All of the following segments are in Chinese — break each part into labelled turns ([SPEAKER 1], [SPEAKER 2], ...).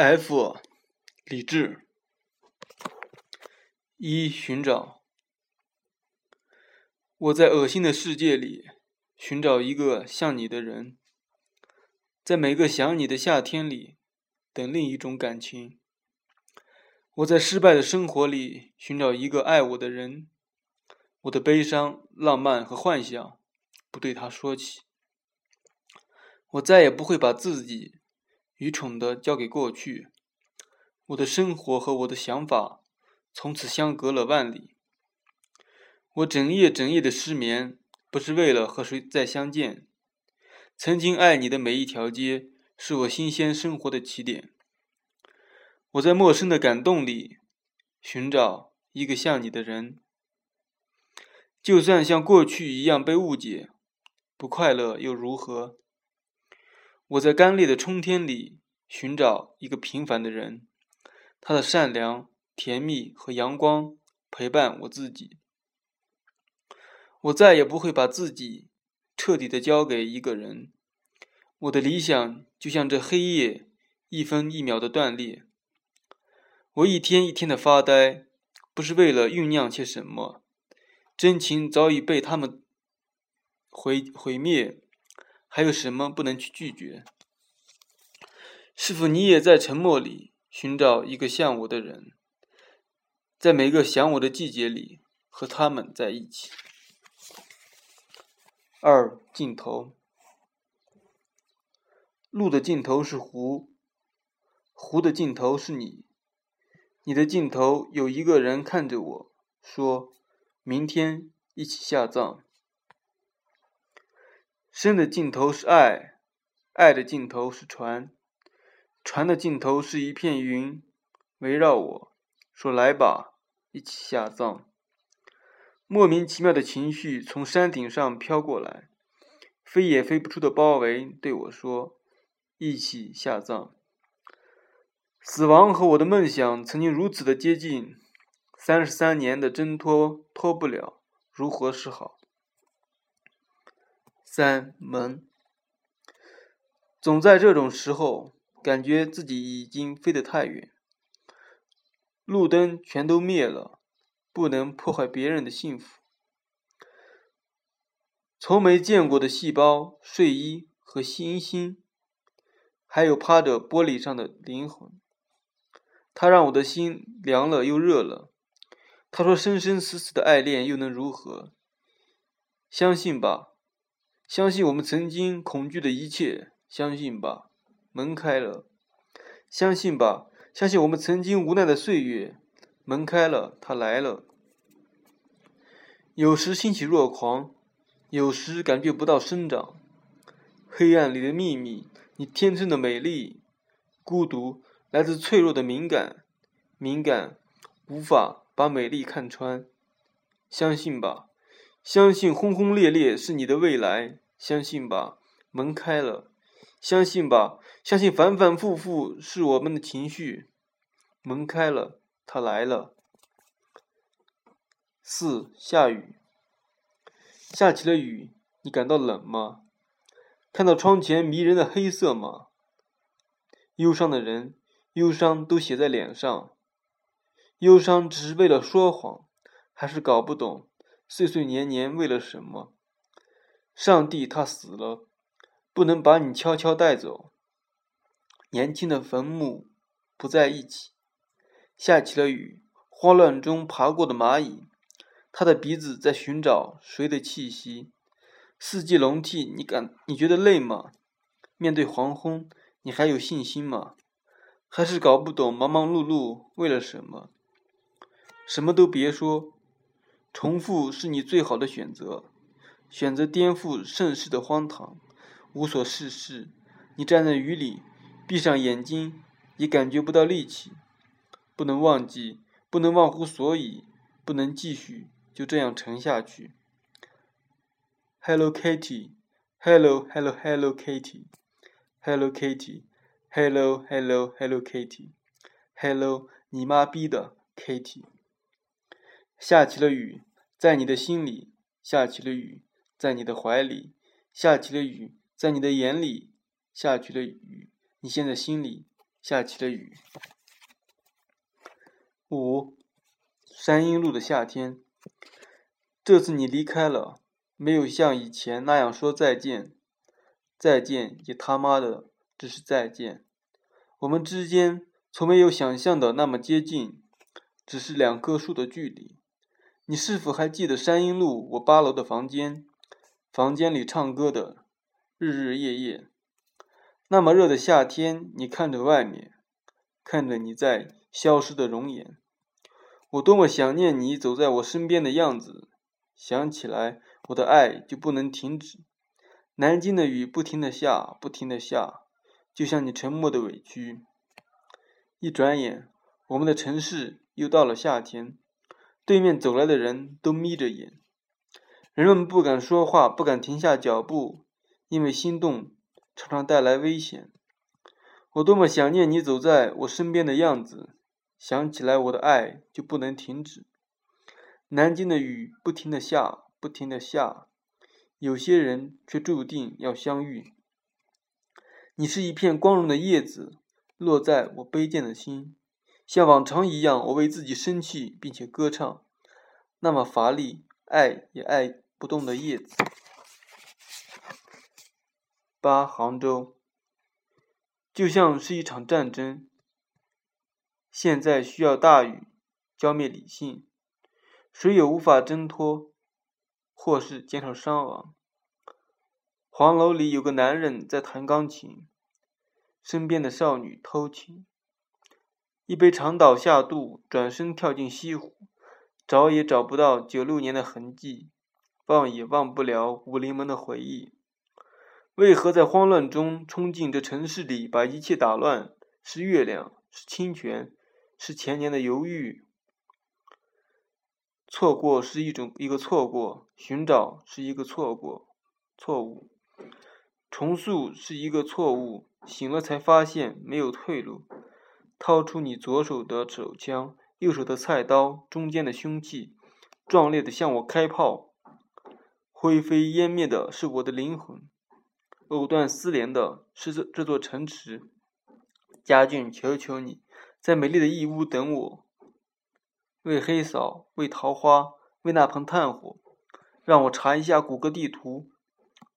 [SPEAKER 1] F，理智。一寻找，我在恶心的世界里寻找一个像你的人，在每个想你的夏天里等另一种感情。我在失败的生活里寻找一个爱我的人，我的悲伤、浪漫和幻想不对他说起。我再也不会把自己。愚蠢的交给过去，我的生活和我的想法从此相隔了万里。我整夜整夜的失眠，不是为了和谁再相见。曾经爱你的每一条街，是我新鲜生活的起点。我在陌生的感动里寻找一个像你的人，就算像过去一样被误解，不快乐又如何？我在干裂的春天里寻找一个平凡的人，他的善良、甜蜜和阳光陪伴我自己。我再也不会把自己彻底的交给一个人。我的理想就像这黑夜，一分一秒的断裂。我一天一天的发呆，不是为了酝酿些什么，真情早已被他们毁毁灭。还有什么不能去拒绝？是否你也在沉默里寻找一个像我的人，在每个想我的季节里和他们在一起？二尽头，路的尽头是湖，湖的尽头是你，你的尽头有一个人看着我说：“明天一起下葬。”生的尽头是爱，爱的尽头是船，船的尽头是一片云，围绕我说：“来吧，一起下葬。”莫名其妙的情绪从山顶上飘过来，飞也飞不出的包围对我说：“一起下葬。”死亡和我的梦想曾经如此的接近，三十三年的挣脱脱不了，如何是好？三门，总在这种时候，感觉自己已经飞得太远，路灯全都灭了，不能破坏别人的幸福。从没见过的细胞、睡衣和星星，还有趴着玻璃上的灵魂，它让我的心凉了又热了。他说：“生生死死的爱恋又能如何？相信吧。”相信我们曾经恐惧的一切，相信吧，门开了；相信吧，相信我们曾经无奈的岁月，门开了，他来了。有时欣喜若狂，有时感觉不到生长。黑暗里的秘密，你天生的美丽，孤独来自脆弱的敏感，敏感无法把美丽看穿。相信吧。相信轰轰烈烈是你的未来，相信吧，门开了；相信吧，相信反反复复是我们的情绪，门开了，他来了。四下雨，下起了雨，你感到冷吗？看到窗前迷人的黑色吗？忧伤的人，忧伤都写在脸上，忧伤只是为了说谎，还是搞不懂？岁岁年年为了什么？上帝他死了，不能把你悄悄带走。年轻的坟墓不在一起。下起了雨，慌乱中爬过的蚂蚁，它的鼻子在寻找谁的气息。四季轮替，你感你觉得累吗？面对黄昏，你还有信心吗？还是搞不懂忙忙碌碌为了什么？什么都别说。重复是你最好的选择，选择颠覆盛世的荒唐，无所事事。你站在雨里，闭上眼睛，也感觉不到力气。不能忘记，不能忘乎所以，不能继续就这样沉下去。Hello Kitty，Hello Hello Hello Kitty，Hello Kitty，Hello Hello Hello Kitty，Hello 你妈逼的 Kitty。下起了雨，在你的心里；下起了雨，在你的怀里；下起了雨，在你的眼里；下起了雨，你现在心里下起了雨。五，山阴路的夏天。这次你离开了，没有像以前那样说再见，再见也他妈的只是再见。我们之间从没有想象的那么接近，只是两棵树的距离。你是否还记得山阴路我八楼的房间？房间里唱歌的，日日夜夜。那么热的夏天，你看着外面，看着你在消失的容颜，我多么想念你走在我身边的样子。想起来，我的爱就不能停止。南京的雨不停的下，不停的下，就像你沉默的委屈。一转眼，我们的城市又到了夏天。对面走来的人都眯着眼，人们不敢说话，不敢停下脚步，因为心动常常带来危险。我多么想念你走在我身边的样子，想起来我的爱就不能停止。南京的雨不停的下，不停的下，有些人却注定要相遇。你是一片光荣的叶子，落在我卑贱的心，像往常一样，我为自己生气，并且歌唱。那么乏力，爱也爱不动的叶子。八杭州，就像是一场战争，现在需要大雨浇灭理性。谁也无法挣脱，或是减少伤亡。黄楼里有个男人在弹钢琴，身边的少女偷情。一杯长岛下肚，转身跳进西湖，找也找不到九六年的痕迹，忘也忘不了武林门的回忆。为何在慌乱中冲进这城市里，把一切打乱？是月亮，是清泉，是前年的犹豫。错过是一种一个错过，寻找是一个错过，错误，重塑是一个错误。醒了才发现没有退路，掏出你左手的手枪，右手的菜刀，中间的凶器，壮烈的向我开炮。灰飞烟灭的是我的灵魂，藕断丝连的是这这座城池。家俊，求求你，在美丽的义乌等我。为黑嫂，为桃花，为那盆炭火，让我查一下谷歌地图，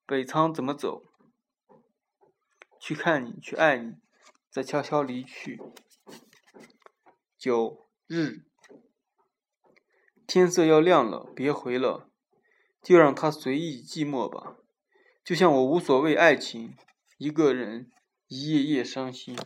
[SPEAKER 1] 北仓怎么走？去看你，去爱你，再悄悄离去。九日，天色要亮了，别回了，就让他随意寂寞吧，就像我无所谓爱情，一个人一夜夜伤心。